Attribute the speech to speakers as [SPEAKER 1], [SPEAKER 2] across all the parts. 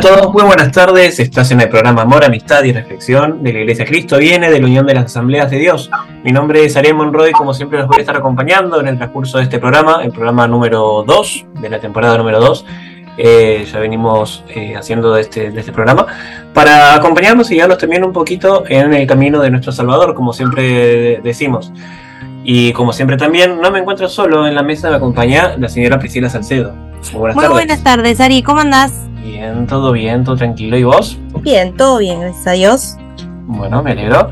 [SPEAKER 1] a todos? Muy buenas tardes. Estás en el programa Amor, Amistad y Reflexión de la Iglesia Cristo Viene, de la Unión de las Asambleas de Dios. Mi nombre es Ariel Monroy, como siempre los voy a estar acompañando en el transcurso de este programa, el programa número 2 de la temporada número 2. Eh, ya venimos eh, haciendo de este, de este programa, para acompañarnos y guiarnos también un poquito en el camino de nuestro Salvador, como siempre decimos. Y como siempre también, no me encuentro solo en la mesa, me acompaña la señora Priscila Salcedo.
[SPEAKER 2] Muy buenas Muy tardes. buenas tardes, Ari, ¿cómo andás?
[SPEAKER 1] Bien, todo bien, todo tranquilo. ¿Y vos?
[SPEAKER 2] Bien, todo bien, gracias a Dios.
[SPEAKER 1] Bueno, me alegro.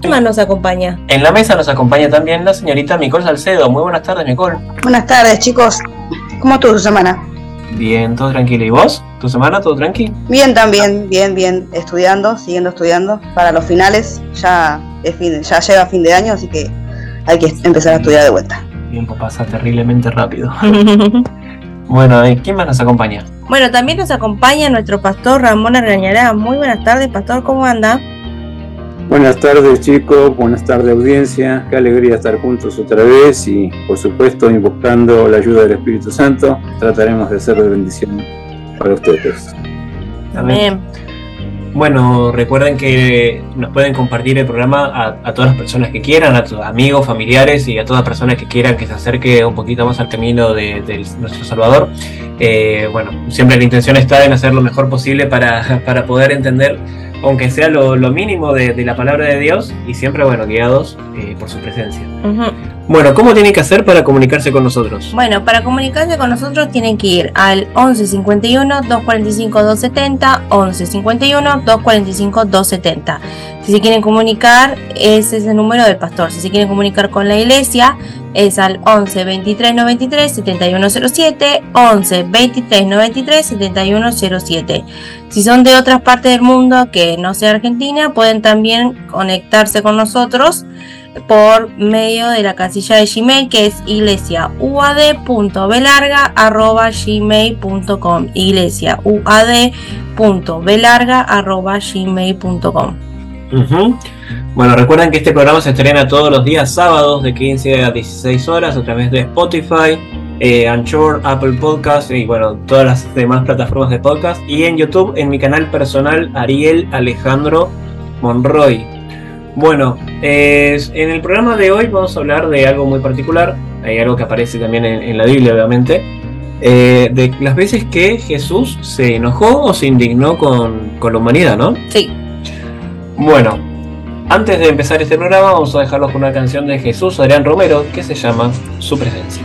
[SPEAKER 2] ¿Qué más nos acompaña?
[SPEAKER 1] En la mesa nos acompaña también la señorita Nicole Salcedo. Muy buenas tardes, Nicole.
[SPEAKER 3] Buenas tardes, chicos. ¿Cómo estuvo su semana?
[SPEAKER 1] Bien, todo tranquilo. ¿Y vos? ¿Tu semana todo tranquilo?
[SPEAKER 3] Bien, también, bien, bien. Estudiando, siguiendo estudiando para los finales. Ya, es fin, ya llega fin de año, así que hay que empezar a estudiar de vuelta.
[SPEAKER 1] El tiempo pasa terriblemente rápido. bueno, ¿quién más nos acompaña?
[SPEAKER 2] Bueno, también nos acompaña nuestro pastor Ramón Argañará. Muy buenas tardes, pastor, ¿cómo anda?
[SPEAKER 4] Buenas tardes chicos, buenas tardes audiencia, qué alegría estar juntos otra vez y por supuesto invocando la ayuda del Espíritu Santo, trataremos de ser de bendición para ustedes.
[SPEAKER 1] Amén. Bueno, recuerden que nos pueden compartir el programa a, todas las personas que quieran, a tus amigos, familiares y a todas las personas que quieran que se acerque un poquito más al camino de, nuestro Salvador. Eh, bueno, siempre la intención está en hacer lo mejor posible para, para poder entender aunque sea lo, mínimo de, la palabra de Dios y siempre, bueno, guiados eh, por su presencia. Bueno, ¿cómo tienen que hacer para comunicarse con nosotros?
[SPEAKER 2] Bueno, para comunicarse con nosotros tienen que ir al 11 51 245 270, 11 51 245 270. Si se quieren comunicar, ese es el número del pastor. Si se quieren comunicar con la iglesia, es al 11 23 93 7107, 11 23 93 7107. Si son de otras partes del mundo que no sea Argentina, pueden también conectarse con nosotros por medio de la casilla de Gmail que es iglesiauad.belarga.gmail.com iglesiauad.belarga.gmail.com
[SPEAKER 1] Bueno, recuerden que este programa se estrena todos los días sábados de 15 a 16 horas a través de Spotify, eh, Anchor, Apple Podcast y bueno, todas las demás plataformas de podcast. Y en YouTube, en mi canal personal, Ariel Alejandro Monroy. Bueno, en el programa de hoy vamos a hablar de algo muy particular, hay algo que aparece también en, la Biblia, obviamente, eh, de las veces que Jesús se enojó o se indignó con, con la humanidad, ¿no?
[SPEAKER 2] Sí.
[SPEAKER 1] Bueno, antes de empezar este programa vamos a dejarlos con una canción de Jesús Adrián Romero que se llama Su presencia.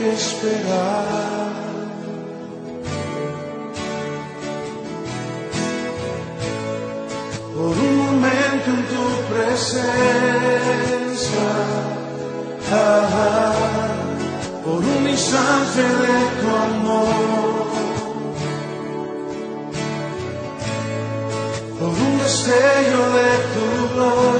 [SPEAKER 5] que esperar. Por un momento en tu presencia, ah, por un instante de tu amor, por un destello de tu gloria.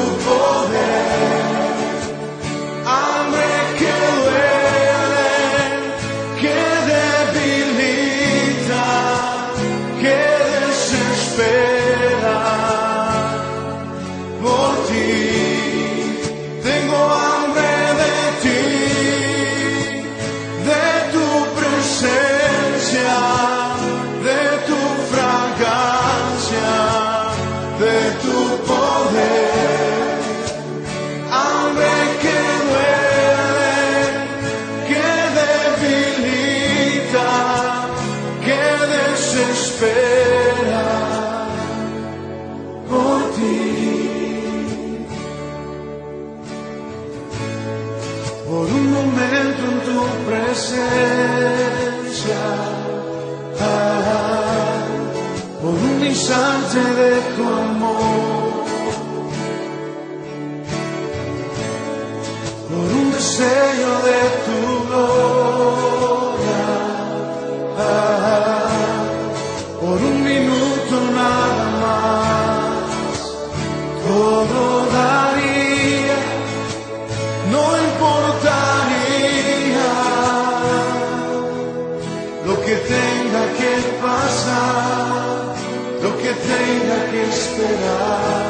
[SPEAKER 5] lo que tenga que esperar.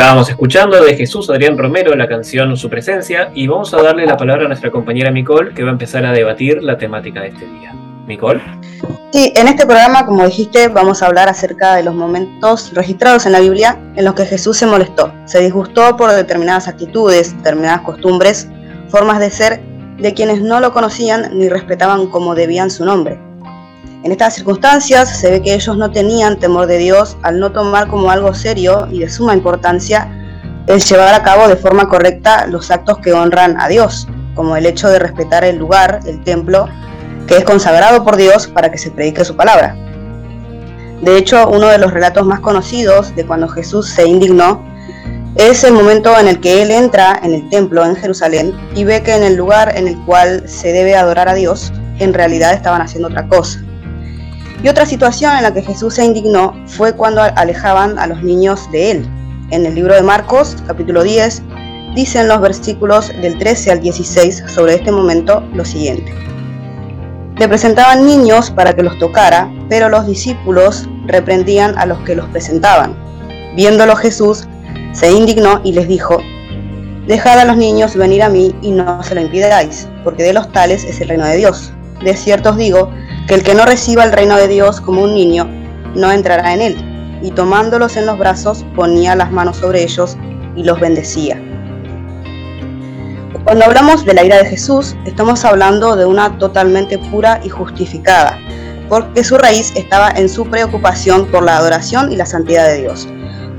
[SPEAKER 1] Estábamos escuchando de Jesús Adrián Romero la canción Su Presencia y vamos a darle la palabra a nuestra compañera Micol que va a empezar a debatir la temática de este día. Micol.
[SPEAKER 3] Sí, en este programa, como dijiste, vamos a hablar acerca de los momentos registrados en la Biblia en los que Jesús se molestó, se disgustó por determinadas actitudes, determinadas costumbres, formas de ser de quienes no lo conocían ni respetaban como debían su nombre. En estas circunstancias se ve que ellos no tenían temor de Dios al no tomar como algo serio y de suma importancia el llevar a cabo de forma correcta los actos que honran a Dios, como el hecho de respetar el lugar, el templo, que es consagrado por Dios para que se predique su palabra. De hecho, uno de los relatos más conocidos de cuando Jesús se indignó es el momento en el que él entra en el templo en Jerusalén y ve que en el lugar en el cual se debe adorar a Dios, en realidad estaban haciendo otra cosa. Y otra situación en la que Jesús se indignó fue cuando alejaban a los niños de él. En el libro de Marcos, capítulo 10, dicen los versículos del 13 al 16 sobre este momento lo siguiente. Le presentaban niños para que los tocara, pero los discípulos reprendían a los que los presentaban. Viéndolo Jesús, se indignó y les dijo, Dejad a los niños venir a mí y no se lo impidáis, porque de los tales es el reino de Dios. De cierto os digo que el que no reciba el reino de Dios como un niño, no entrará en él. Y tomándolos en los brazos, ponía las manos sobre ellos y los bendecía. Cuando hablamos de la ira de Jesús, estamos hablando de una totalmente pura y justificada, porque su raíz estaba en su preocupación por la adoración y la santidad de Dios.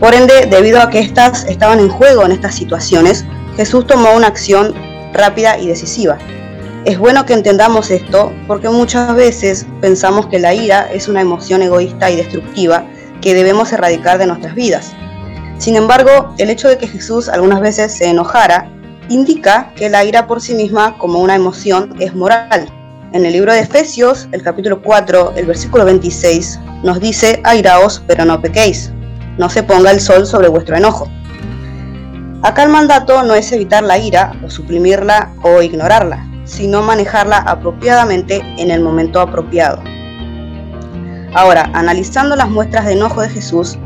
[SPEAKER 3] Por ende, debido a que éstas estaban en juego en estas situaciones, Jesús tomó una acción rápida y decisiva. Es bueno que entendamos esto porque muchas veces pensamos que la ira es una emoción egoísta y destructiva que debemos erradicar de nuestras vidas. Sin embargo, el hecho de que Jesús algunas veces se enojara indica que la ira por sí misma como una emoción es moral. En el libro de Efesios, el capítulo 4, el versículo 26, nos dice, airaos, pero no pequéis, no se ponga el sol sobre vuestro enojo. Acá el mandato no es evitar la ira o suprimirla o ignorarla, sino manejarla apropiadamente en el momento apropiado. Ahora, analizando las muestras de enojo de Jesús,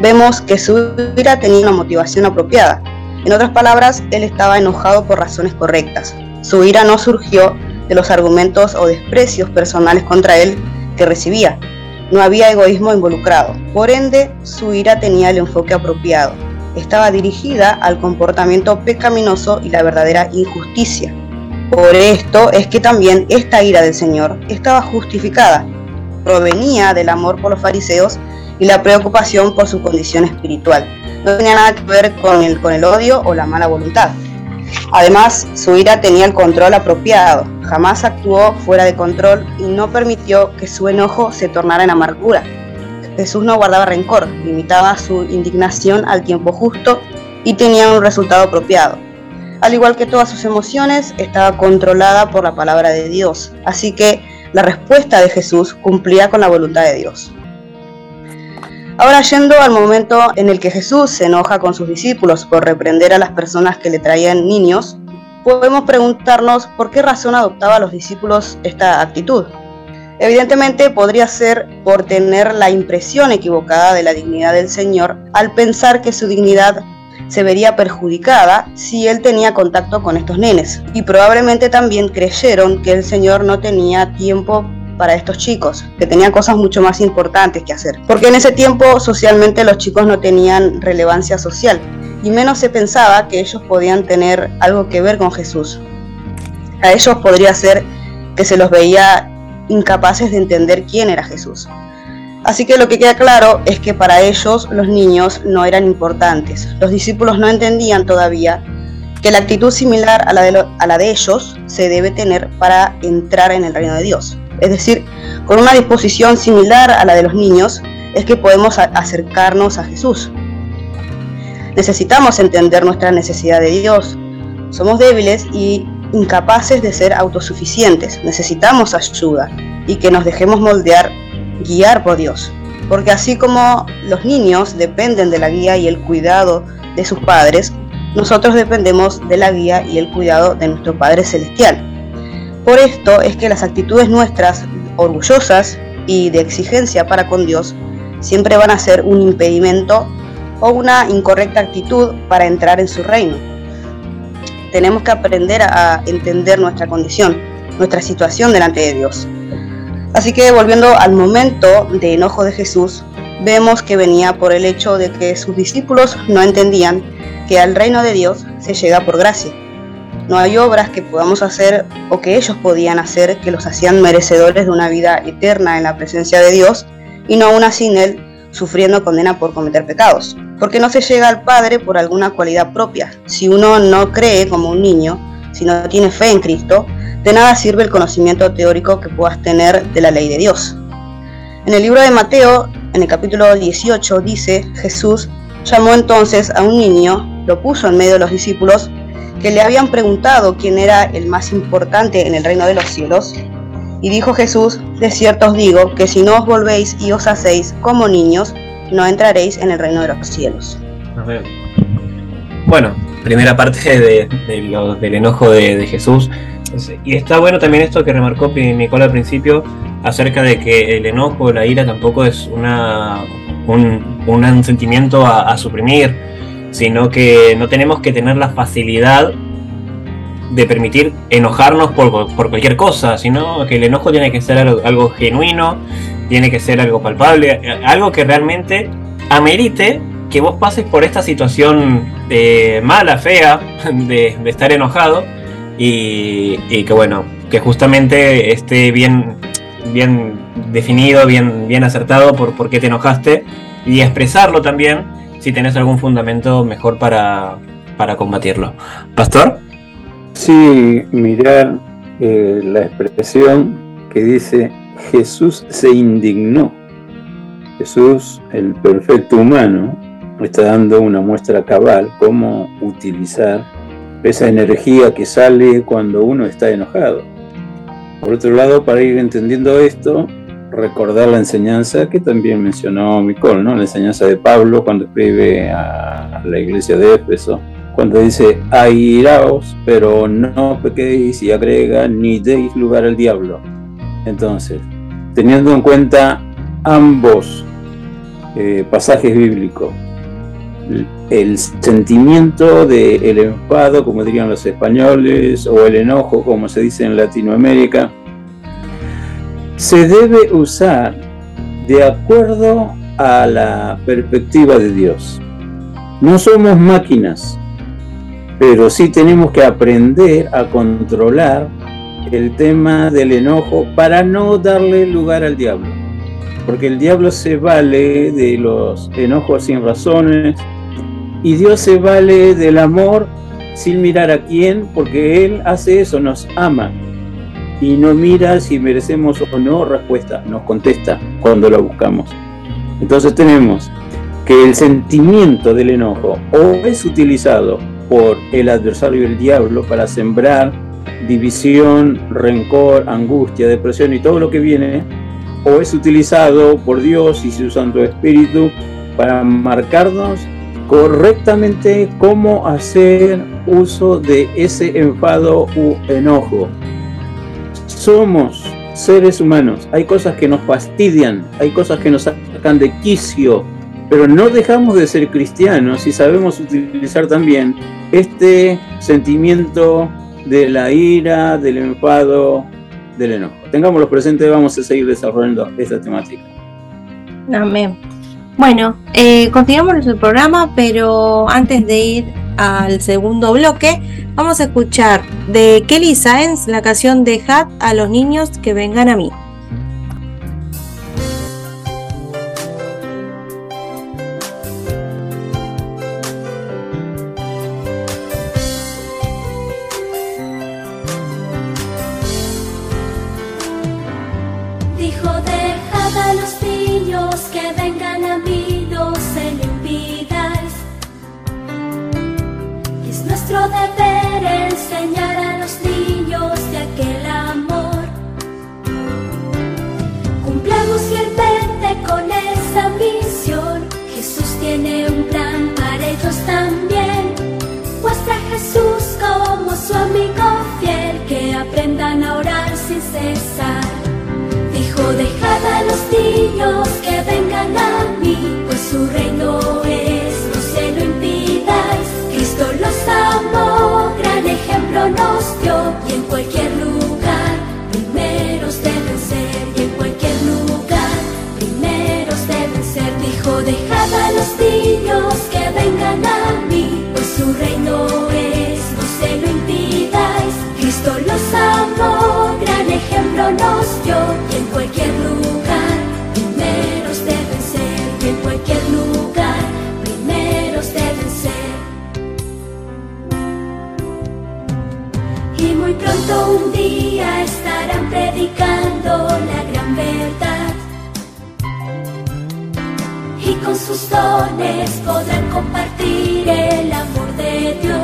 [SPEAKER 3] vemos que su ira tenía una motivación apropiada. En otras palabras, él estaba enojado por razones correctas. Su ira no surgió de los argumentos o desprecios personales contra él que recibía. No había egoísmo involucrado. Por ende, su ira tenía el enfoque apropiado. Estaba dirigida al comportamiento pecaminoso y la verdadera injusticia. Por esto es que también esta ira del Señor estaba justificada. Provenía del amor por los fariseos y la preocupación por su condición espiritual. No tenía nada que ver con el, con el odio o la mala voluntad. Además, su ira tenía el control apropiado, jamás actuó fuera de control y no permitió que su enojo se tornara en amargura. Jesús no guardaba rencor, limitaba su indignación al tiempo justo y tenía un resultado apropiado. Al igual que todas sus emociones, estaba controlada por la palabra de Dios, así que la respuesta de Jesús cumplía con la voluntad de Dios. Ahora yendo al momento en el que Jesús se enoja con sus discípulos por reprender a las personas que le traían niños, podemos preguntarnos por qué razón adoptaba a los discípulos esta actitud. Evidentemente podría ser por tener la impresión equivocada de la dignidad del Señor al pensar que su dignidad se vería perjudicada si él tenía contacto con estos nenes. Y probablemente también creyeron que el Señor no tenía tiempo para estos chicos, que tenían cosas mucho más importantes que hacer. Porque en ese tiempo socialmente los chicos no tenían relevancia social y menos se pensaba que ellos podían tener algo que ver con Jesús. A ellos podría ser que se los veía incapaces de entender quién era Jesús. Así que lo que queda claro es que para ellos los niños no eran importantes. Los discípulos no entendían todavía que la actitud similar a la de, a la de ellos se debe tener para entrar en el reino de Dios. Es decir, con una disposición similar a la de los niños, es que podemos acercarnos a Jesús. Necesitamos entender nuestra necesidad de Dios. Somos débiles y incapaces de ser autosuficientes. Necesitamos ayuda y que nos dejemos moldear, guiar por Dios. Porque así como los niños dependen de la guía y el cuidado de sus padres, nosotros dependemos de la guía y el cuidado de nuestro Padre Celestial. Por esto es que las actitudes nuestras orgullosas y de exigencia para con Dios siempre van a ser un impedimento o una incorrecta actitud para entrar en su reino. Tenemos que aprender a entender nuestra condición, nuestra situación delante de Dios. Así que volviendo al momento de enojo de Jesús, vemos que venía por el hecho de que sus discípulos no entendían que al reino de Dios se llega por gracia no hay obras que podamos hacer o que ellos podían hacer que los hacían merecedores de una vida eterna en la presencia de Dios y no aún así en Él sufriendo condena por cometer pecados. Porque no se llega al Padre por alguna cualidad propia. Si uno no cree como un niño, si no tiene fe en Cristo, de nada sirve el conocimiento teórico que puedas tener de la ley de Dios. En el libro de Mateo, en el capítulo 18, dice, Jesús llamó entonces a un niño, lo puso en medio de los discípulos que le habían preguntado quién era el más importante en el reino de los cielos. Y dijo Jesús, de cierto os digo, que si no os volvéis y os hacéis como niños, no entraréis en el reino de los cielos.
[SPEAKER 1] Bueno, primera parte de, del enojo de, Jesús. Y está bueno también esto que remarcó Nicola al principio acerca de que el enojo, la ira tampoco es una, un, sentimiento a suprimir, sino que no tenemos que tener la facilidad de permitir enojarnos por, cualquier cosa, sino que el enojo tiene que ser algo, genuino, tiene que ser algo palpable, algo que realmente amerite que vos pases por esta situación eh, mala, fea, de, estar enojado y, que bueno, que justamente esté bien, bien definido, bien, bien acertado por, por qué te enojaste y expresarlo también si tenés algún fundamento mejor para, combatirlo. ¿Pastor?
[SPEAKER 4] Sí, mirar eh, la expresión que dice Jesús se indignó. Jesús, el perfecto humano, está dando una muestra cabal cómo utilizar esa energía que sale cuando uno está enojado. Por otro lado, para ir entendiendo esto, recordar la enseñanza que también mencionó Micol, ¿no? la enseñanza de Pablo cuando escribe a la iglesia de Éfeso, cuando dice airaos, pero no pequéis y agrega ni deis lugar al diablo. Entonces, teniendo en cuenta ambos eh, pasajes bíblicos, el sentimiento del enfado, como dirían los españoles, o el enojo, como se dice en Latinoamérica, se debe usar de acuerdo a la perspectiva de Dios. No somos máquinas, pero sí tenemos que aprender a controlar el tema del enojo para no darle lugar al diablo. Porque el diablo se vale de los enojos sin razones y Dios se vale del amor sin mirar a quién, porque Él hace eso, nos ama y no mira si merecemos o no respuesta, nos contesta cuando la buscamos. Entonces tenemos que el sentimiento del enojo o es utilizado por el adversario el diablo para sembrar división, rencor, angustia, depresión y todo lo que viene, o es utilizado por Dios y su Santo Espíritu para marcarnos correctamente cómo hacer uso de ese enfado u enojo. Somos seres humanos, hay cosas que nos fastidian, hay cosas que nos sacan de quicio, pero no dejamos de ser cristianos y sabemos utilizar también este sentimiento de la ira, del enfado, del enojo. Tengámoslo presente, vamos a seguir desarrollando esta temática.
[SPEAKER 6] Amén. Bueno, eh, continuamos el programa, pero antes de ir al segundo bloque, vamos a escuchar de Kelly Sáenz la canción amigo fiel que aprendan a orar sin cesar. Dijo, dejad a los niños que vengan a mí, pues su reino es, no se lo impidáis. Cristo los amó, gran ejemplo nos dio y en cualquier lugar primeros deben ser y en cualquier lugar primeros deben ser. Dijo, dejad a los niños que vengan a mí, pues su reino es. Nos dio y en cualquier lugar, primeros deben ser, y en cualquier lugar, primeros deben ser. Y muy pronto un día estarán predicando la gran verdad. Y con sus dones podrán compartir el amor de Dios.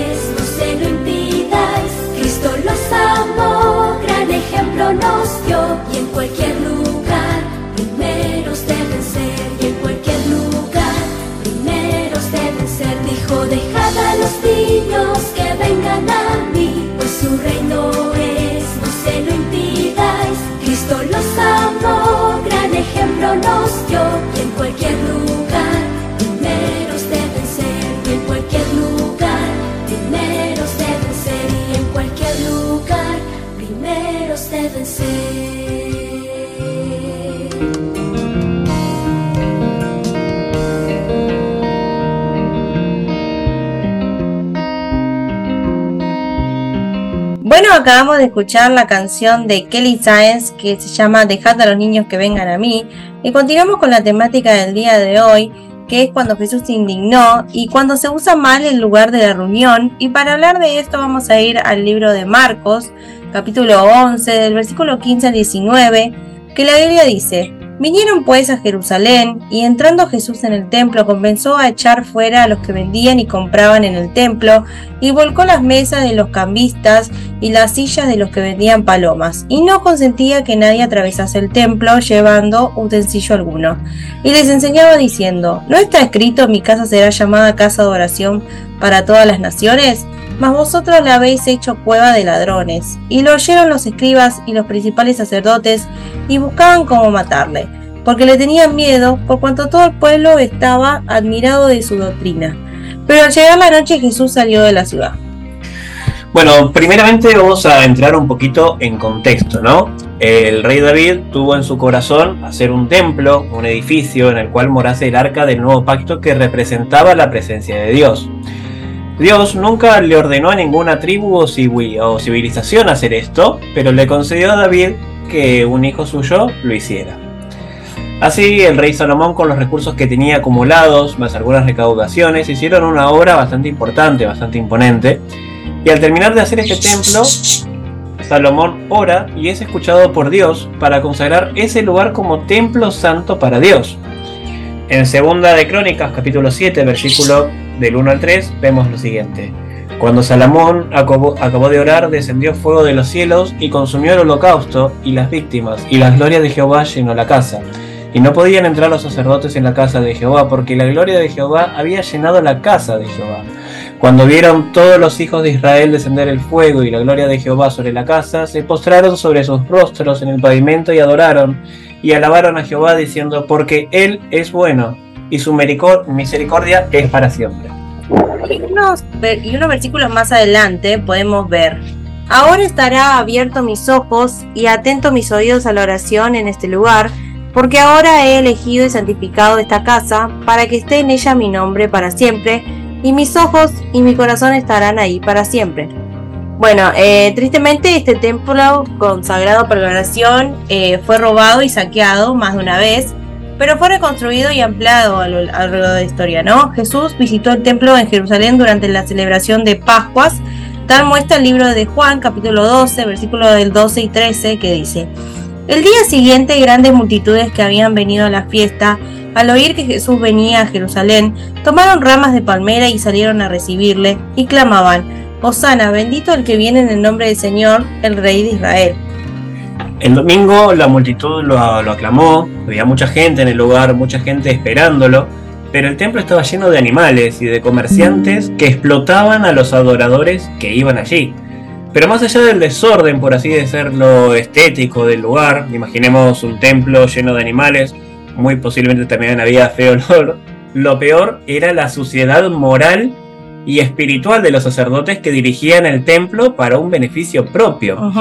[SPEAKER 6] acabamos de escuchar la canción de Kelly Science que se llama Dejad a los niños que vengan a mí. Y continuamos con la temática del día de hoy que es cuando Jesús se indignó y cuando se usa mal el lugar de la reunión. Y para hablar de esto vamos a ir al libro de Marcos capítulo 11 del versículo 15 al 19
[SPEAKER 2] que la Biblia dice, Vinieron pues a Jerusalén, y entrando Jesús en el templo comenzó a echar fuera a los que vendían y compraban en el templo, y volcó las mesas de los cambistas y las sillas de los que vendían palomas, y no consentía que nadie atravesase el templo llevando utensilio alguno. Y les enseñaba diciendo, ¿no está escrito mi casa será llamada casa de oración para todas las naciones? mas vosotros la habéis hecho cueva de ladrones. Y lo oyeron los escribas y los principales sacerdotes y buscaban cómo matarle, porque le tenían miedo, por cuanto todo el pueblo estaba admirado de su doctrina. Pero al llegar la noche Jesús salió de la ciudad.
[SPEAKER 1] Bueno, primeramente vamos a entrar un poquito en contexto, ¿no? El rey David tuvo en su corazón hacer un templo, un edificio en el cual morase el arca del nuevo pacto que representaba la presencia de Dios. Dios nunca le ordenó a ninguna tribu o civilización hacer esto, pero le concedió a David que un hijo suyo lo hiciera. Así, el rey Salomón, con los recursos que tenía acumulados, más algunas recaudaciones, hicieron una obra bastante importante, bastante imponente. Y al terminar de hacer este templo, Salomón ora y es escuchado por Dios para consagrar ese lugar como templo santo para Dios. En Segunda de Crónicas, capítulo 7, versículo del 1 al 3, vemos lo siguiente. Cuando Salomón acabó, de orar, descendió fuego de los cielos y consumió el holocausto y las víctimas, y la gloria de Jehová llenó la casa. Y no podían entrar los sacerdotes en la casa de Jehová, porque la gloria de Jehová había llenado la casa de Jehová. Cuando vieron todos los hijos de Israel descender el fuego y la gloria de Jehová sobre la casa, se postraron sobre sus rostros en el pavimento y adoraron, y alabaron a Jehová diciendo, porque Él es bueno, y su misericordia es para siempre.
[SPEAKER 2] Y unos, versículos más adelante podemos ver, ahora estará abierto mis ojos y atento mis oídos a la oración en este lugar, porque ahora he elegido y santificado esta casa para que esté en ella mi nombre para siempre, y mis ojos y mi corazón estarán ahí para siempre. Bueno, eh, tristemente este templo consagrado para la oración eh, fue robado y saqueado más de una vez, pero fue reconstruido y ampliado a lo largo de la historia, ¿no? Jesús visitó el templo en Jerusalén durante la celebración de Pascuas, tal muestra el libro de Juan, capítulo 12, versículos del 12 y 13, que dice, el día siguiente grandes multitudes que habían venido a la fiesta, al oír que Jesús venía a Jerusalén, tomaron ramas de palmera y salieron a recibirle, y clamaban, Osana, bendito el que viene en el nombre del Señor, el Rey de Israel.
[SPEAKER 1] El domingo la multitud lo, aclamó, había mucha gente en el lugar, mucha gente esperándolo, pero el templo estaba lleno de animales y de comerciantes que explotaban a los adoradores que iban allí. Pero más allá del desorden, por así decirlo, estético del lugar, imaginemos un templo lleno de animales, muy posiblemente también había feo olor, lo peor era la suciedad moral y espiritual de los sacerdotes que dirigían el templo para un beneficio propio.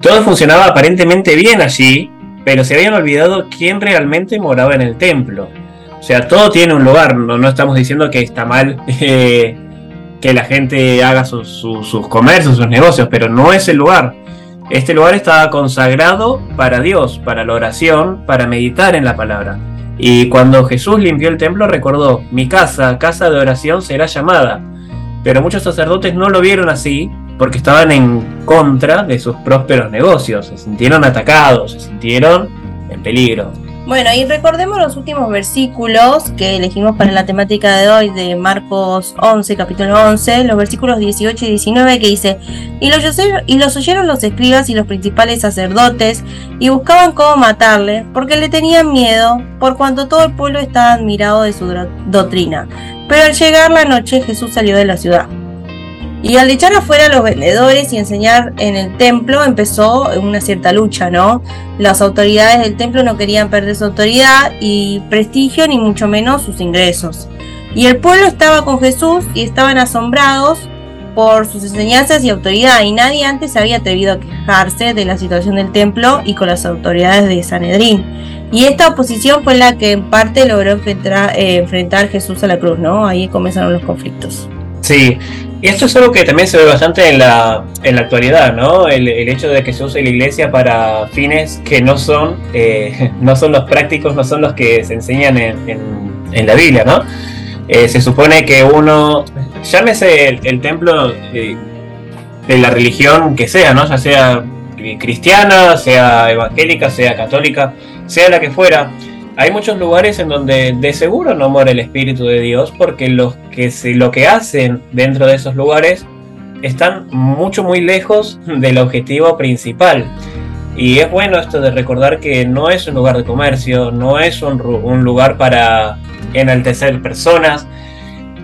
[SPEAKER 1] Todo funcionaba aparentemente bien allí, pero se habían olvidado quién realmente moraba en el templo. O sea, todo tiene un lugar, no, estamos diciendo que está mal eh, que la gente haga sus, comercios, sus negocios, pero no es el lugar. Este lugar estaba consagrado para Dios, para la oración, para meditar en la palabra. Y cuando Jesús limpió el templo recordó, mi casa, casa de oración será llamada. Pero muchos sacerdotes no lo vieron así porque estaban en contra de sus prósperos negocios, se sintieron atacados, se sintieron en peligro.
[SPEAKER 2] Bueno, y recordemos los últimos versículos que elegimos para la temática de hoy de Marcos 11, capítulo 11, los versículos 18 y 19 que dice, y los, y los oyeron los escribas y los principales sacerdotes y buscaban cómo matarle, porque le tenían miedo, por cuanto todo el pueblo estaba admirado de su doctrina. Pero al llegar la noche Jesús salió de la ciudad. Y al echar afuera a los vendedores y enseñar en el templo empezó una cierta lucha, ¿no? Las autoridades del templo no querían perder su autoridad y prestigio, ni mucho menos sus ingresos. Y el pueblo estaba con Jesús y estaban asombrados por sus enseñanzas y autoridad, y nadie antes se había atrevido a quejarse de la situación del templo y con las autoridades de Sanedrín. Y esta oposición fue la que en parte logró enfrentar, eh, enfrentar Jesús a la cruz, ¿no? Ahí comenzaron los conflictos.
[SPEAKER 1] Sí, y esto es algo que también se ve bastante en la, en la actualidad, ¿no? El, hecho de que se use la iglesia para fines que no son, eh, no son los prácticos, no son los que se enseñan en, en, la Biblia, ¿no? Eh, se supone que uno, llámese el, templo de la religión que sea, ¿no? Ya sea cristiana, sea evangélica, sea católica, sea la que fuera, hay muchos lugares en donde de seguro no muere el Espíritu de Dios porque los que lo que hacen dentro de esos lugares están mucho muy lejos del objetivo principal. Y es bueno esto de recordar que no es un lugar de comercio, no es un lugar para enaltecer personas,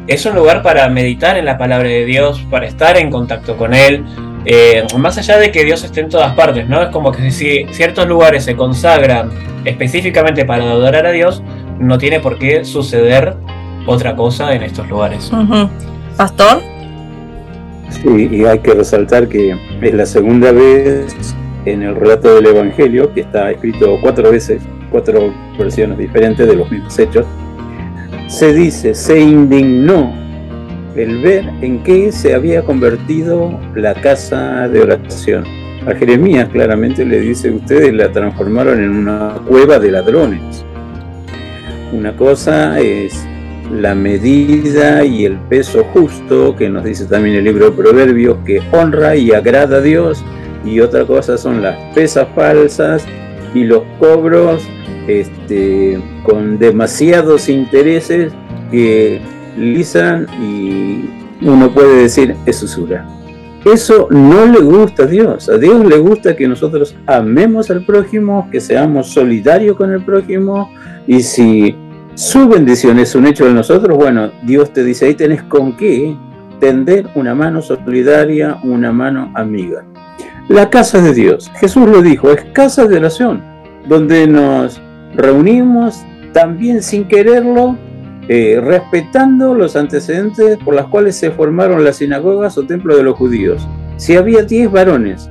[SPEAKER 1] es un lugar para meditar en la palabra de Dios, para estar en contacto con Él, eh, más allá de que Dios esté en todas partes, ¿no? Es como que si ciertos lugares se consagran específicamente para adorar a Dios, no tiene por qué suceder otra cosa en estos lugares.
[SPEAKER 2] ¿Pastor?
[SPEAKER 4] Sí, y hay que resaltar que es la segunda vez en el relato del Evangelio, que está escrito cuatro veces, cuatro versiones diferentes de los mismos hechos, se dice, se indignó el ver en qué se había convertido la casa de oración. A Jeremías claramente le dice, ustedes la transformaron en una cueva de ladrones. Una cosa es la medida y el peso justo, que nos dice también el libro de Proverbios, que honra y agrada a Dios, y otra cosa son las pesas falsas y los cobros este, con demasiados intereses que lisan y uno puede decir es usura. Eso no le gusta a Dios. A Dios le gusta que nosotros amemos al prójimo, que seamos solidarios con el prójimo y si su bendición es un hecho de nosotros, bueno, Dios te dice, ahí tenés con qué tender una mano solidaria, una mano amiga. La casa de Dios, Jesús lo dijo, es casa de oración, donde nos reunimos también sin quererlo, eh, respetando los antecedentes por los cuales se formaron las sinagogas o templos de los judíos. Si había 10 varones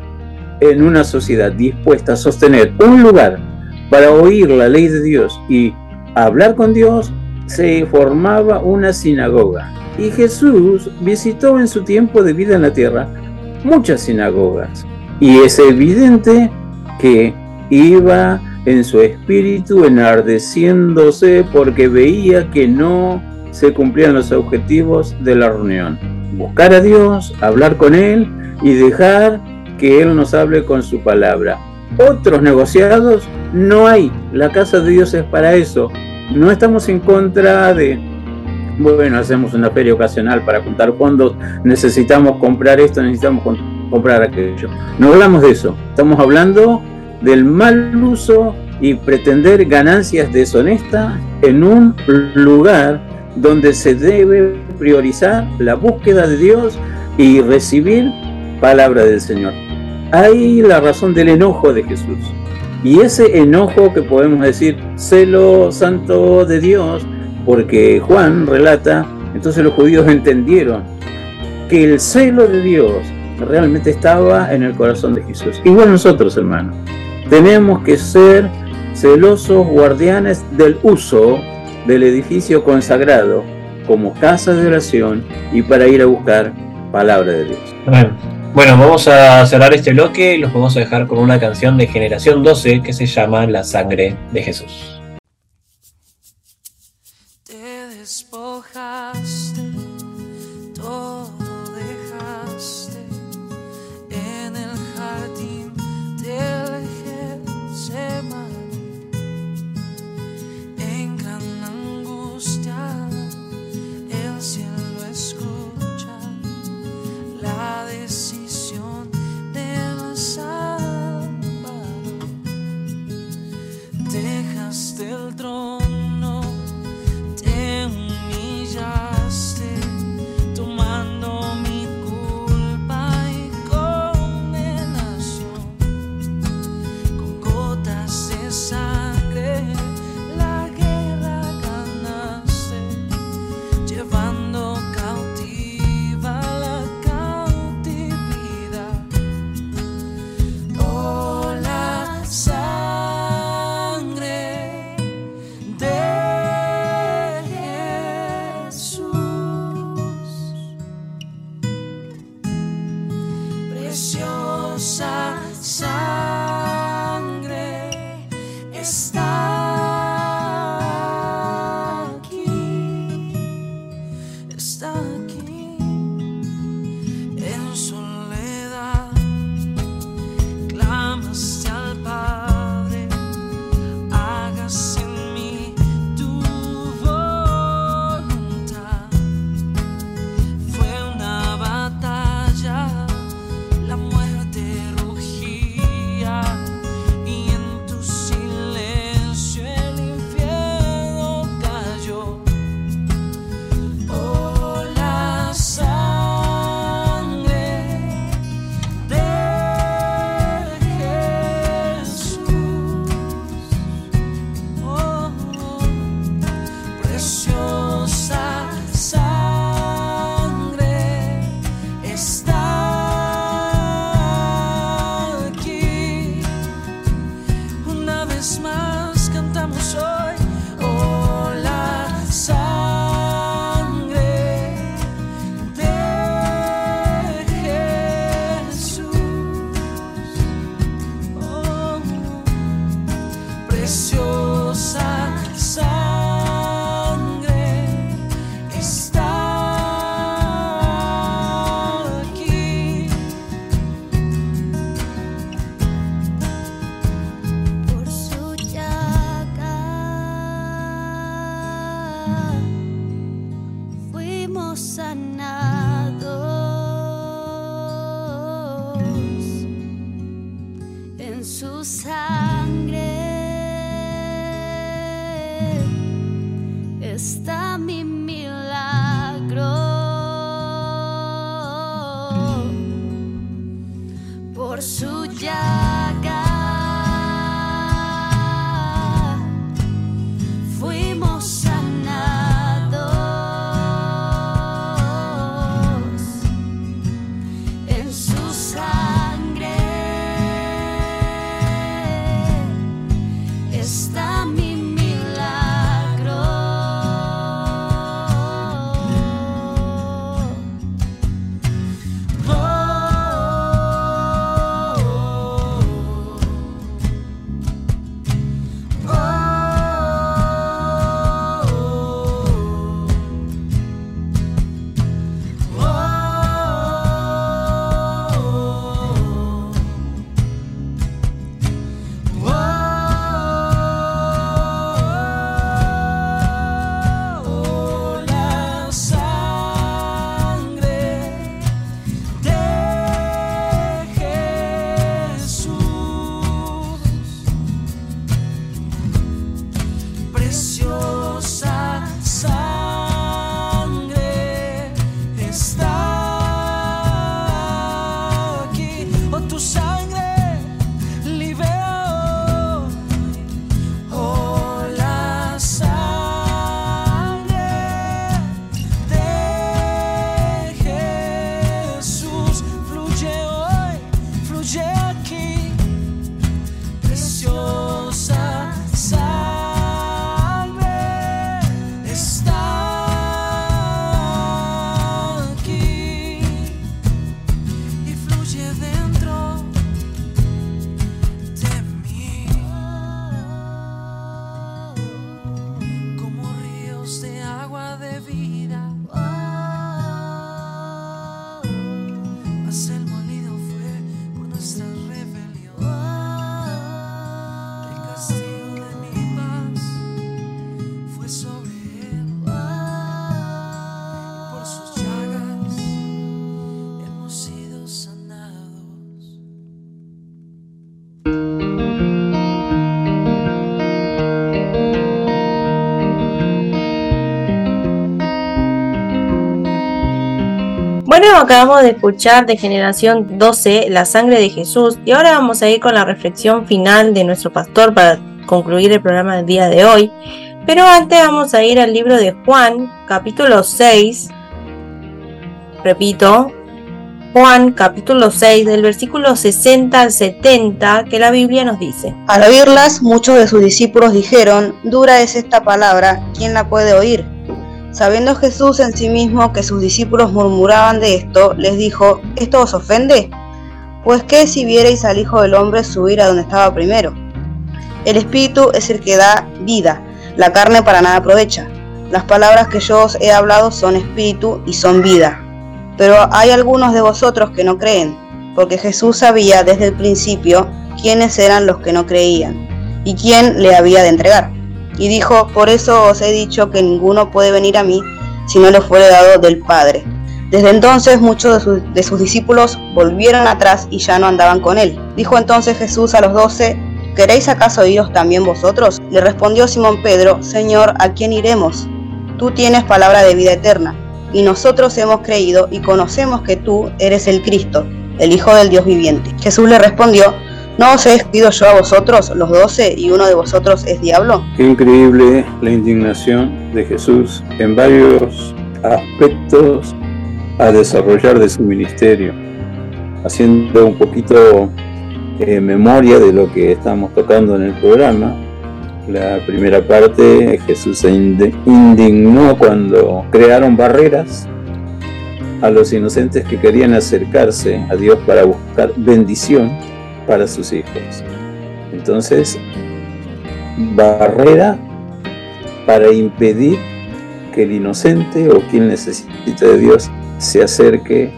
[SPEAKER 4] en una sociedad dispuesta a sostener un lugar para oír la ley de Dios y hablar con Dios, se formaba una sinagoga. Y Jesús visitó en su tiempo de vida en la tierra muchas sinagogas. Y es evidente que iba en su espíritu enardeciéndose porque veía que no se cumplían los objetivos de la reunión. Buscar a Dios, hablar con Él y dejar que Él nos hable con su palabra. Otros negociados no hay. La casa de Dios es para eso. No estamos en contra de, bueno, hacemos una feria ocasional para juntar fondos, necesitamos comprar esto, necesitamos comprar aquello. No hablamos de eso. Estamos hablando del mal uso y pretender ganancias deshonestas en un lugar donde se debe priorizar la búsqueda de Dios y recibir palabra del Señor. Hay la razón del enojo de Jesús. Y ese enojo que podemos decir celo santo de Dios, porque Juan relata, entonces los judíos entendieron que el celo de Dios realmente estaba en el corazón de Jesús. Igual nosotros, hermanos. Tenemos que ser celosos guardianes del uso del edificio consagrado como casa de oración y para ir a buscar palabra de Dios.
[SPEAKER 1] Bueno, vamos a cerrar este bloque y los vamos a dejar con una canción de Generación 12 que se llama La sangre de Jesús.
[SPEAKER 7] preciosa.
[SPEAKER 8] En su
[SPEAKER 7] sangre está
[SPEAKER 2] share Acabamos de escuchar de generación 12 la sangre de Jesús y ahora vamos a ir con la reflexión final de nuestro pastor para concluir el programa del día de hoy. Pero antes vamos a ir al libro de Juan, capítulo 6. Repito, Juan, capítulo 6, del versículo 60 al 70, que la Biblia nos dice.
[SPEAKER 3] Al oírlas, muchos de sus discípulos dijeron, Dura es esta palabra, ¿quién la puede oír? Sabiendo Jesús en sí mismo que sus discípulos murmuraban de esto, les dijo, ¿esto os ofende? Pues qué si vierais al Hijo del Hombre subir a donde estaba primero. El Espíritu es el que da vida, la carne para nada aprovecha. Las palabras que yo os he hablado son espíritu y son vida. Pero hay algunos de vosotros que no creen, porque Jesús sabía desde el principio quiénes eran los que no creían y quién le había de entregar. Y dijo, por eso os he dicho que ninguno puede venir a mí si no le fuere dado del Padre. Desde entonces muchos de sus, de sus discípulos volvieron atrás y ya no andaban con él. Dijo entonces Jesús a los doce, ¿queréis acaso iros también vosotros? Le respondió Simón Pedro, Señor, ¿a quién iremos? Tú tienes palabra de vida eterna, y nosotros hemos creído y conocemos que tú eres el Cristo, el Hijo del Dios viviente. Jesús le respondió, ¿no os he escogido yo a vosotros, los doce, y uno de vosotros es diablo?
[SPEAKER 4] Qué increíble la indignación de Jesús en varios aspectos a desarrollar de su ministerio, haciendo un poquito eh, memoria de lo que estamos tocando en el programa. La primera parte, Jesús se indignó cuando crearon barreras a los inocentes que querían acercarse a Dios para buscar bendición para sus hijos. Entonces, barrera para impedir que el inocente o quien necesita de Dios se acerque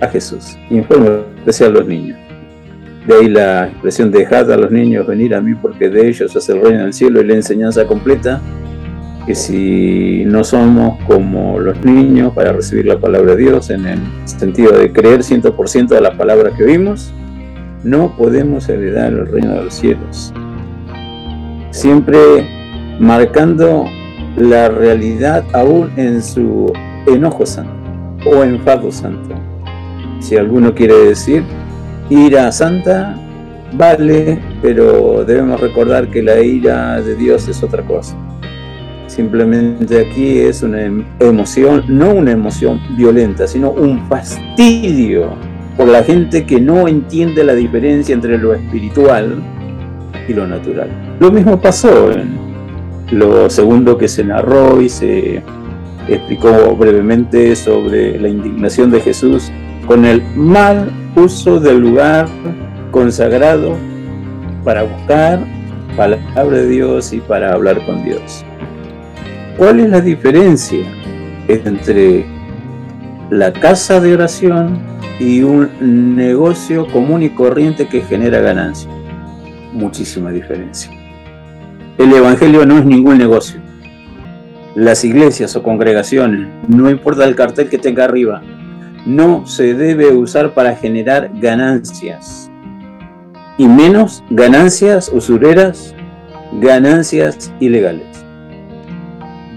[SPEAKER 4] a Jesús. Y en forma especial los niños. De ahí la expresión dejad a los niños venir a mí porque de ellos es el reino del cielo y la enseñanza completa que si no somos como los niños para recibir la palabra de Dios en el sentido de creer 100% de la palabra que oímos, no podemos heredar el reino de los cielos. Siempre marcando la realidad aún en su enojo santo o enfado santo. Si alguno quiere decir ira santa, vale, pero debemos recordar que la ira de Dios es otra cosa. Simplemente aquí es una em- emoción, no una emoción violenta, sino un fastidio por la gente que no entiende la diferencia entre lo espiritual y lo natural. Lo mismo pasó en lo segundo que se narró y se explicó brevemente sobre la indignación de Jesús con el mal uso del lugar consagrado para buscar palabra de Dios y para hablar con Dios. ¿Cuál es la diferencia entre la casa de oración y un negocio común y corriente que genera ganancia? Muchísima diferencia. El Evangelio no es ningún negocio. Las iglesias o congregaciones, no importa el cartel que tenga arriba, no se debe usar para generar ganancias. Y menos ganancias usureras, ganancias ilegales.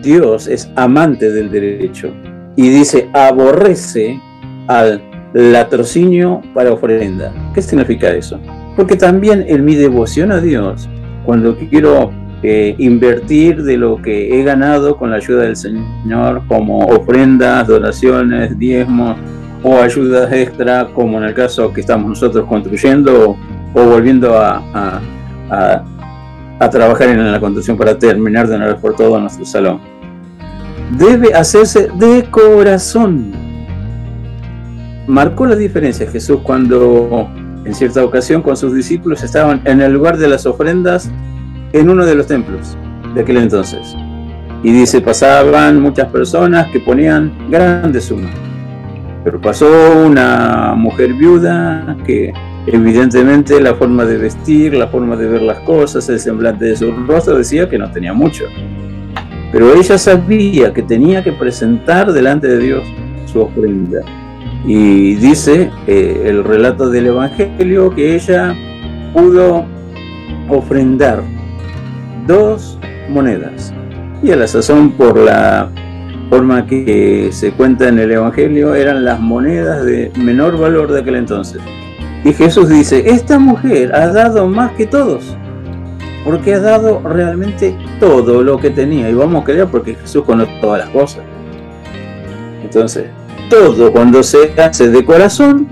[SPEAKER 4] Dios es amante del derecho y dice aborrece al latrocinio para ofrenda. ¿Qué significa eso? Porque también en mi devoción a Dios, cuando quiero eh, invertir de lo que he ganado con la ayuda del Señor, como ofrendas, donaciones, diezmos o ayudas extra, como en el caso que estamos nosotros construyendo o volviendo a, trabajar en la construcción para terminar de una vez por todo nuestro salón. Debe hacerse de corazón. Marcó la diferencia Jesús cuando en cierta ocasión con sus discípulos estaban en el lugar de las ofrendas en uno de los templos de aquel entonces. Y dice, pasaban muchas personas que ponían grandes sumas. Pero pasó una mujer viuda que evidentemente la forma de vestir, la forma de ver las cosas, el semblante de su rostro decía que no tenía mucho. Pero ella sabía que tenía que presentar delante de Dios su ofrenda. Y dice eh, el relato del Evangelio que ella pudo ofrendar dos monedas. Y a la sazón, por la forma que se cuenta en el Evangelio, eran las monedas de menor valor de aquel entonces. Y Jesús dice, esta mujer ha dado más que todos, porque ha dado realmente todo lo que tenía. Y vamos a creer porque Jesús conoce todas las cosas. Entonces, todo cuando se hace de corazón,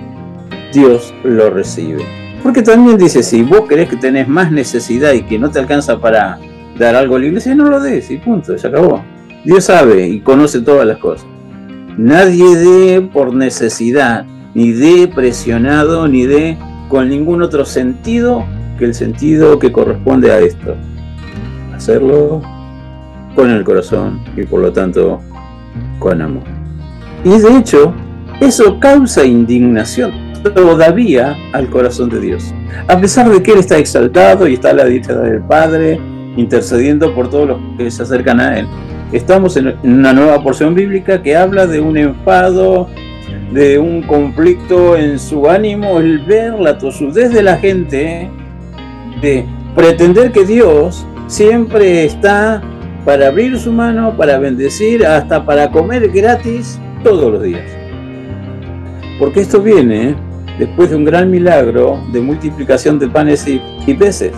[SPEAKER 4] Dios lo recibe. Porque también dice, si vos querés que tenés más necesidad y que no te alcanza para dar algo a la iglesia, no lo des y punto, se acabó. Dios sabe y conoce todas las cosas. Nadie dé por necesidad, ni dé presionado, ni dé con ningún otro sentido que el sentido que corresponde a esto. Hacerlo con el corazón y por lo tanto con amor. Y de hecho, eso causa indignación todavía al corazón de Dios. A pesar de que Él está exaltado y está a la diestra del Padre, intercediendo por todos los que se acercan a Él. Estamos en una nueva porción bíblica que habla de un enfado, de un conflicto en su ánimo, el ver la tosudez de la gente, de pretender que Dios siempre está para abrir su mano, para bendecir, hasta para comer gratis todos los días. Porque esto viene después de un gran milagro de multiplicación de panes y, peces,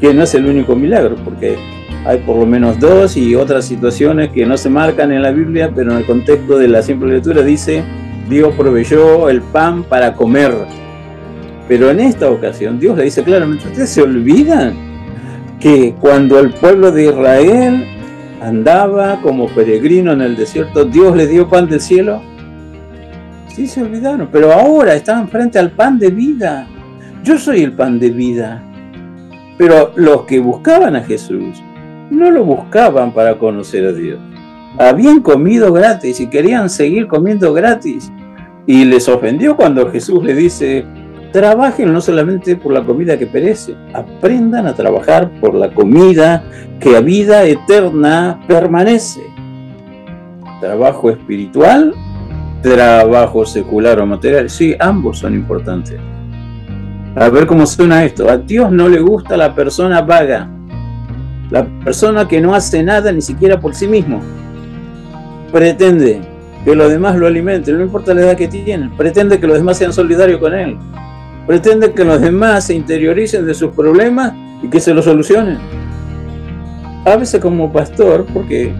[SPEAKER 4] que no es el único milagro, porque hay por lo menos dos y otras situaciones que no se marcan en la Biblia, pero en el contexto de la simple lectura dice, Dios proveyó el pan para comer. Pero en esta ocasión Dios le dice claramente, ustedes se olvidan que cuando el pueblo de Israel andaba como peregrino en el desierto, Dios le dio pan del cielo. Sí, se olvidaron, pero ahora están frente al pan de vida. Yo soy el pan de vida. Pero los que buscaban a Jesús no lo buscaban para conocer a Dios. Habían comido gratis y querían seguir comiendo gratis. Y les ofendió cuando Jesús le dice, trabajen no solamente por la comida que perece, aprendan a trabajar por la comida que a vida eterna permanece. Trabajo espiritual, trabajo secular o material, sí, ambos son importantes. A ver cómo suena esto. A Dios no le gusta la persona vaga, la persona que no hace nada ni siquiera por sí mismo. Pretende que los demás lo alimenten, no importa la edad que tienen. Pretende que los demás sean solidarios con él. Pretende que los demás se interioricen de sus problemas y que se los solucionen. A veces como pastor, porque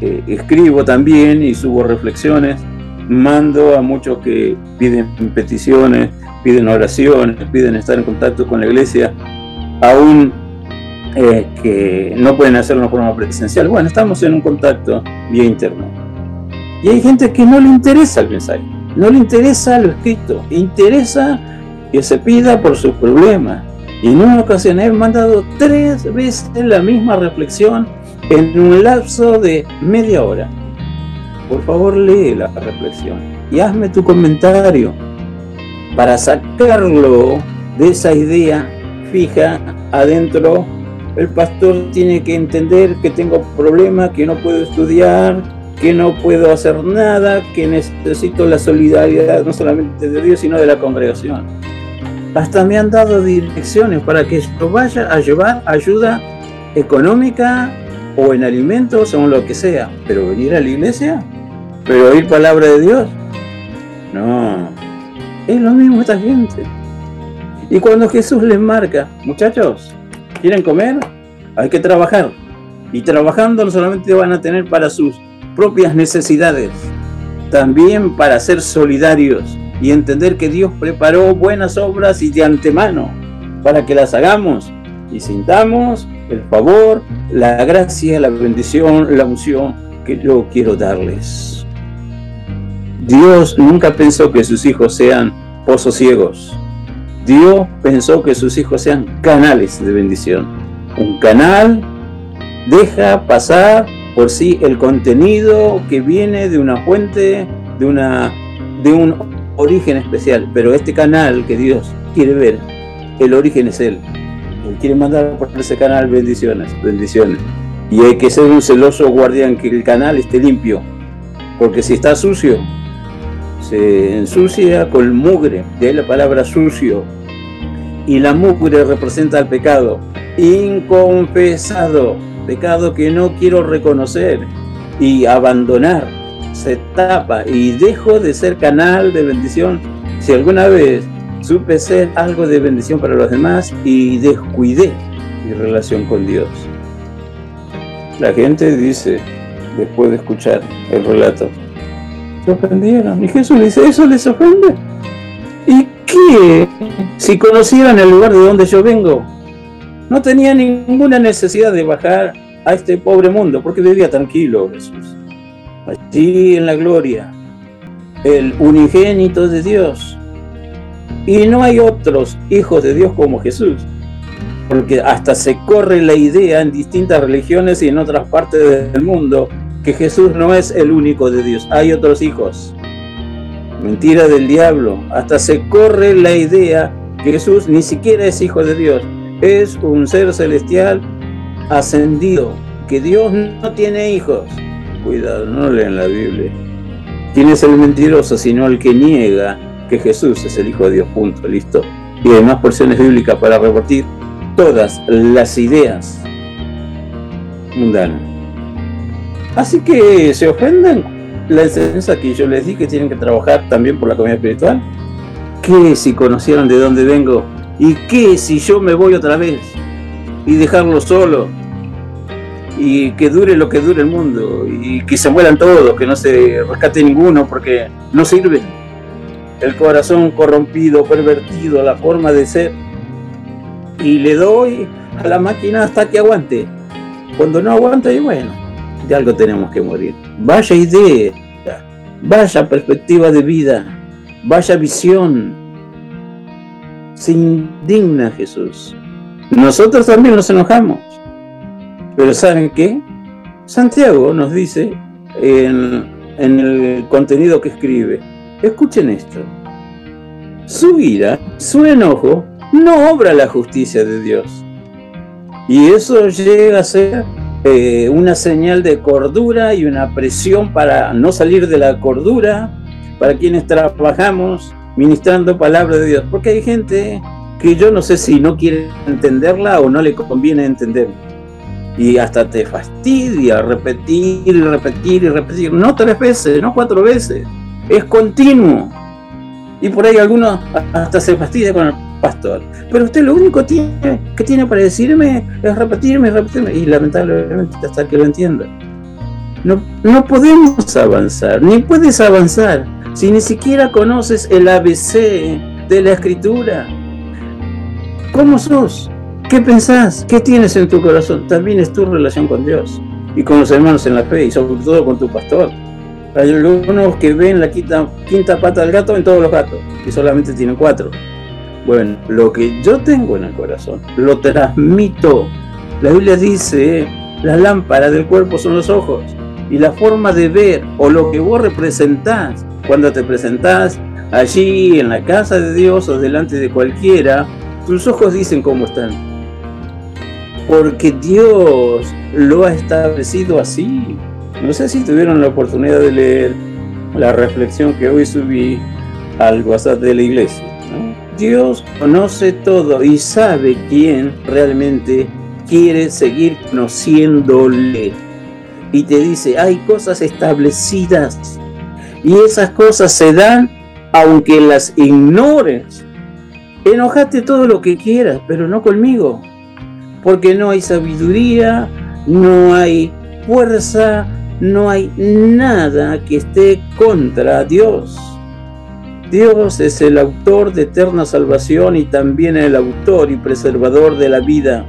[SPEAKER 4] eh, escribo también y subo reflexiones, mando a muchos que piden peticiones, piden oraciones, piden estar en contacto con la iglesia, aún eh, que no pueden hacerlo de forma presencial. Bueno, estamos en un contacto vía interno. Y hay gente que no le interesa el mensaje, no le interesa lo escrito, interesa que se pida por sus problemas. Y en una ocasión he mandado tres veces la misma reflexión en un lapso de media hora. Por favor, lee la reflexión y hazme tu comentario para sacarlo de esa idea fija adentro. El pastor tiene que entender que tengo problemas, que no puedo estudiar, que no puedo hacer nada, que necesito la solidaridad no solamente de Dios, sino de la congregación. Hasta me han dado direcciones para que yo vaya a llevar ayuda económica o en alimentos, según lo que sea. Pero venir a la iglesia, pero oír palabra de Dios, no. Es lo mismo esta gente. Y cuando Jesús les marca, muchachos, ¿quieren comer? Hay que trabajar. Y trabajando no solamente van a tener para sus propias necesidades, también para ser solidarios y entender que Dios preparó buenas obras y de antemano para que las hagamos y sintamos el favor, la gracia, la bendición, la unción que yo quiero darles. Dios nunca pensó que sus hijos sean pozos ciegos. Dios pensó que sus hijos sean canales de bendición. Un canal deja pasar por sí el contenido que viene de una fuente, de, una, de un origen especial. Pero este canal que Dios quiere ver, el origen es Él. Él quiere mandar por ese canal bendiciones, bendiciones. Y hay que ser un celoso guardián, que el canal esté limpio. Porque si está sucio, se ensucia con mugre, de la palabra sucio. Y la mugre representa el pecado inconfesado, pecado que no quiero reconocer y abandonar. Se tapa y dejo de ser canal de bendición. Si alguna vez supe ser algo de bendición para los demás y descuidé mi relación con Dios. La gente dice, después de escuchar el relato, se ofendieron. Y Jesús le dice, ¿eso les ofende? ¿Y qué? Si conocieran el lugar de donde yo vengo, no tenía ninguna necesidad de bajar a este pobre mundo, porque vivía tranquilo Jesús. Allí en la gloria, el unigénito de Dios. Y no hay otros hijos de Dios como Jesús. Porque hasta se corre la idea en distintas religiones y en otras partes del mundo que Jesús no es el único de Dios, hay otros hijos. Mentira del diablo. Hasta se corre la idea que Jesús ni siquiera es hijo de Dios, es un ser celestial ascendido, que Dios no tiene hijos. Cuidado, no leen la Biblia. ¿Quién es el mentiroso sino el que niega que Jesús es el Hijo de Dios? Punto, listo. Y hay más porciones bíblicas para repartir todas las ideas mundanas. Así que se ofenden la enseñanza que yo les di que tienen que trabajar también por la comida espiritual. ¿Qué si conocieran de dónde vengo? ¿Y qué si yo me voy otra vez y dejarlo solo? Y que dure lo que dure el mundo y que se mueran todos, que no se rescate ninguno porque no sirven. el corazón corrompido, pervertido, la forma de ser. Y le doy a la máquina hasta que aguante. Cuando no aguanta, y bueno, de algo tenemos que morir. Vaya idea, vaya perspectiva de vida, vaya visión. Se indigna Jesús. Nosotros también nos enojamos. Pero ¿saben qué? Santiago nos dice en, el contenido que escribe, escuchen esto, su ira, su enojo, no obra la justicia de Dios. Y eso llega a ser eh, una señal de cordura y una presión para no salir de la cordura, para quienes trabajamos ministrando palabra de Dios. Porque hay gente que yo no sé si no quiere entenderla o no le conviene entenderla. Y hasta te fastidia repetir y repetir y repetir. No tres veces, no cuatro veces. Es continuo. Y por ahí algunos hasta se fastidia con el pastor. Pero usted lo único que tiene para decirme es repetirme y repetirme. Y lamentablemente hasta que lo entienda. No, no podemos avanzar, ni puedes avanzar si ni siquiera conoces el ABC de la escritura. ¿Cómo sos? ¿Qué pensás? ¿Qué tienes en tu corazón? También es tu relación con Dios y con los hermanos en la fe y sobre todo con tu pastor. Hay algunos que ven la quinta, quinta pata del gato en todos los gatos y solamente tienen cuatro. Bueno, lo que yo tengo en el corazón lo transmito. La Biblia dice, la lámpara del cuerpo son los ojos y la forma de ver o lo que vos representás cuando te presentás allí en la casa de Dios o delante de cualquiera, tus ojos dicen cómo están. Porque Dios lo ha establecido así. No sé si tuvieron la oportunidad de leer la reflexión que hoy subí al WhatsApp de la iglesia. Dios conoce todo y sabe quién realmente quiere seguir conociéndole. Y te dice, hay cosas establecidas y esas cosas se dan aunque las ignores. Enojate todo lo que quieras, pero no conmigo. Porque no hay sabiduría, no hay fuerza, no hay nada que esté contra Dios. Dios es el autor de eterna salvación y también el autor y preservador de la vida.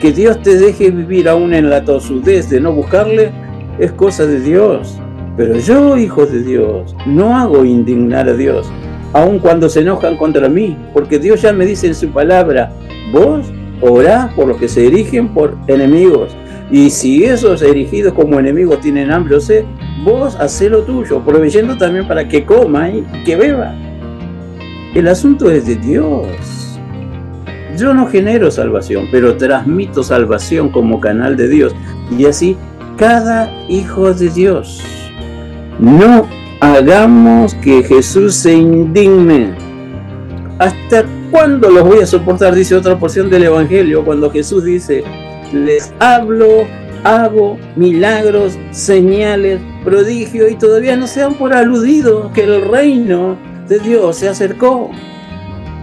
[SPEAKER 4] Que Dios te deje vivir aún en la tosudez de no buscarle es cosa de Dios. Pero yo, hijo de Dios, no hago indignar a Dios, aun cuando se enojan contra mí, porque Dios ya me dice en su palabra, vos orás por los que se erigen por enemigos. Y si esos erigidos como enemigos tienen hambre o sed, vos hacé lo tuyo, proveyendo también para que coma y que beba. El asunto es de Dios. Yo no genero salvación, pero transmito salvación como canal de Dios. Y así cada hijo de Dios. No hagamos que Jesús se indigne. ¿Hasta cuándo los voy a soportar? Dice otra porción del Evangelio, cuando Jesús dice, les hablo, hago milagros, señales, prodigio y todavía no se han por aludido que el reino de Dios se acercó.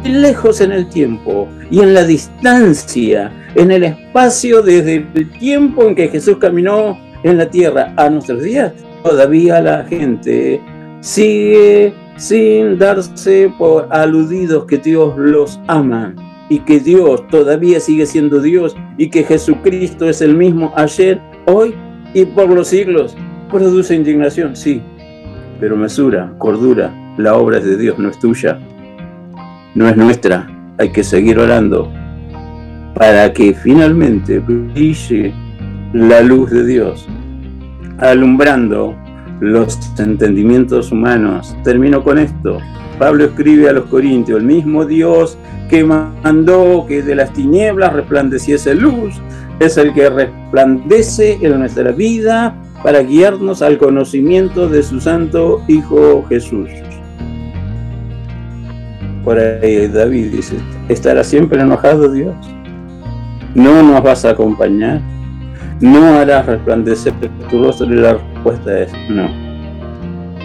[SPEAKER 4] Lejos en el tiempo y en la distancia, en el espacio desde el tiempo en que Jesús caminó en la tierra a nuestros días, todavía la gente sigue sin darse por aludidos que Dios los ama y que Dios todavía sigue siendo Dios y que Jesucristo es el mismo ayer, hoy y por los siglos. Produce indignación, sí, pero mesura, cordura, la obra es de Dios, no es tuya, no es nuestra. Hay que seguir orando para que finalmente brille la luz de Dios alumbrando los entendimientos humanos. Termino con esto. Pablo escribe a los Corintios, el mismo Dios que mandó que de las tinieblas resplandeciese luz, es el que resplandece en nuestra vida para guiarnos al conocimiento de su santo Hijo Jesús. Por ahí David dice, ¿estará siempre enojado Dios? ¿No nos vas a acompañar? No harás resplandecer tu rostro y la respuesta es no.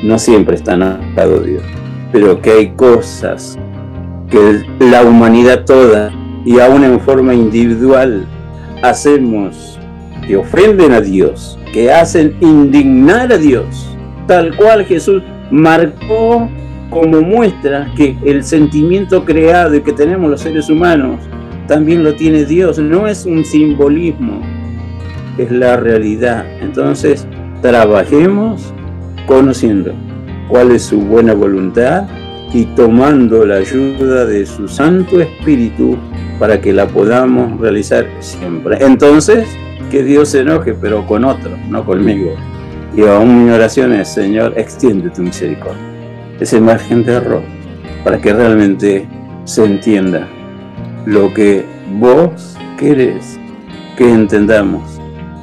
[SPEAKER 4] No siempre está enojado Dios, pero que hay cosas que la humanidad toda y aún en forma individual hacemos que ofenden a Dios, que hacen indignar a Dios, tal cual Jesús marcó como muestra que el sentimiento creado y que tenemos los seres humanos también lo tiene Dios, no es un simbolismo, es la realidad. Entonces, trabajemos conociendo cuál es su buena voluntad y tomando la ayuda de su Santo Espíritu para que la podamos realizar siempre. Entonces, que Dios se enoje, pero con otro, no conmigo. Y aún mi oración es, Señor, extiende tu misericordia, ese margen de error, para que realmente se entienda lo que vos querés que entendamos.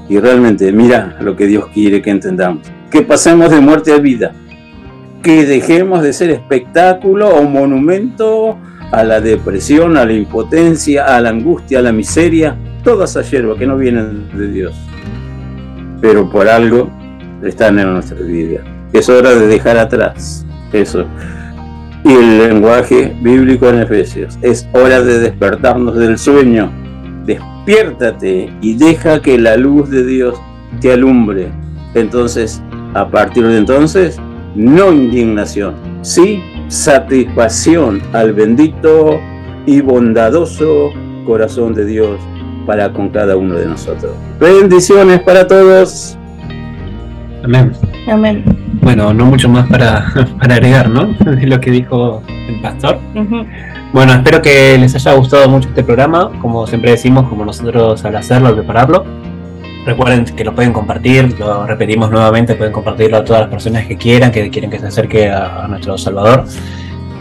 [SPEAKER 4] Y realmente, mira lo que Dios quiere que entendamos. Que pasemos de muerte a vida. Que dejemos de ser espectáculo o monumento a la depresión, a la impotencia, a la angustia, a la miseria, toda esa hierba que no vienen de Dios. Pero por algo están en nuestra vida. Es hora de dejar atrás eso. Y el lenguaje bíblico en Efesios. Es hora de despertarnos del sueño. Despiértate y deja que la luz de Dios te alumbre. Entonces, a partir de entonces, no indignación, sí satisfacción al bendito y bondadoso corazón de Dios para con cada uno de nosotros. Bendiciones para todos.
[SPEAKER 1] Amén.
[SPEAKER 2] Amén.
[SPEAKER 1] Bueno, no mucho más para, para agregar, ¿no? De lo que dijo el pastor. Bueno, espero que les haya gustado mucho este programa, como siempre decimos, como nosotros al hacerlo, al prepararlo. Recuerden que lo pueden compartir, lo repetimos nuevamente, pueden compartirlo a todas las personas que quieran, que quieren que se acerque a, a nuestro Salvador.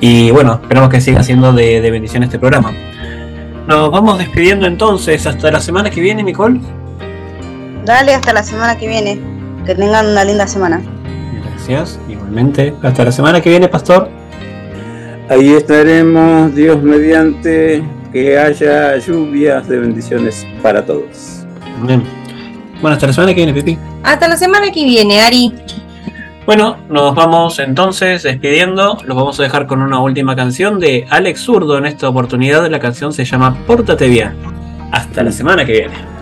[SPEAKER 1] Y bueno, esperamos que siga siendo de, de bendición este programa. Nos vamos despidiendo entonces, hasta la semana que viene, Nicole.
[SPEAKER 3] Dale, hasta la semana que viene. Que tengan una linda semana.
[SPEAKER 1] Gracias, igualmente. Hasta la semana que viene, Pastor.
[SPEAKER 4] Ahí estaremos, Dios mediante, que haya lluvias de bendiciones para todos.
[SPEAKER 1] Amén. Bueno, hasta la semana que viene, Pipi.
[SPEAKER 2] Hasta la semana que viene, Ari.
[SPEAKER 1] Bueno, nos vamos entonces despidiendo. Los vamos a dejar con una última canción de Alex Zurdo. En esta oportunidad la canción se llama Pórtate bien. Hasta la semana que viene.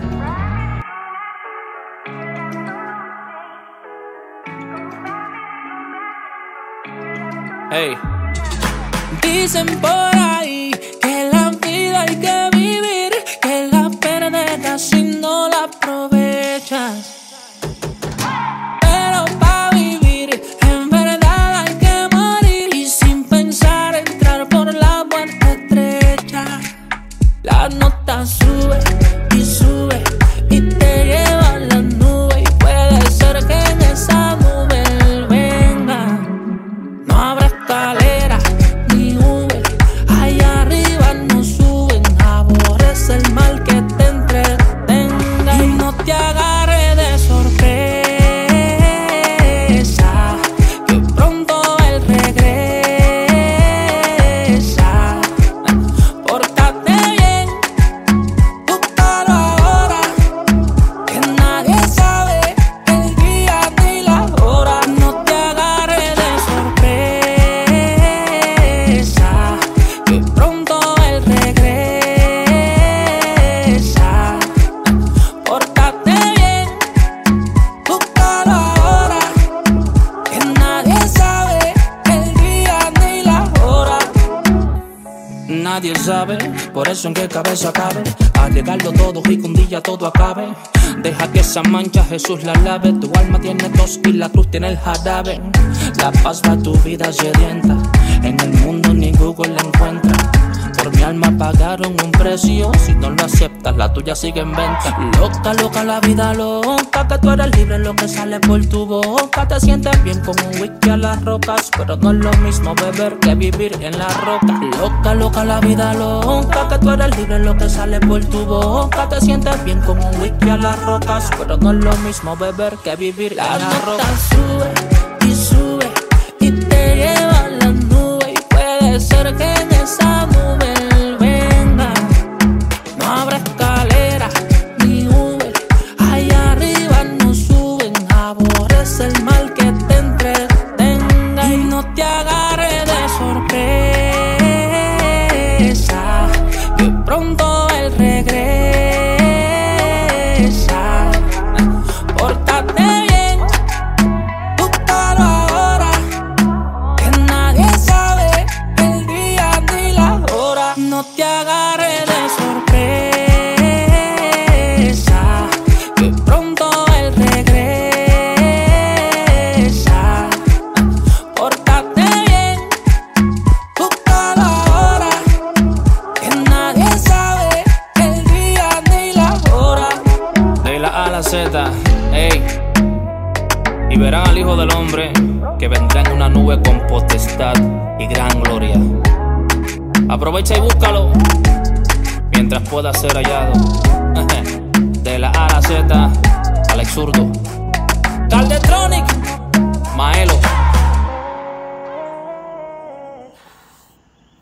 [SPEAKER 7] Ey. Dicen por cabeza cabe. Alegarlo todo y día todo acabe. Deja que esa mancha Jesús la lave. Tu alma tiene tos y la cruz tiene el jarabe. La paz va tu vida sedienta En el mundo ni Google la encuentra. Por mi alma pagaron un precio La tuya sigue en venta. Loca, loca la vida loca Que tú eres libre lo que sale por tu boca. Te sientes bien como un whisky a las rocas Pero no es lo mismo beber que vivir en la roca. Loca, loca la vida loca Que tú eres libre lo que sale por tu boca. Te sientes bien como un whisky a las rocas Pero no es lo mismo beber que vivir en la roca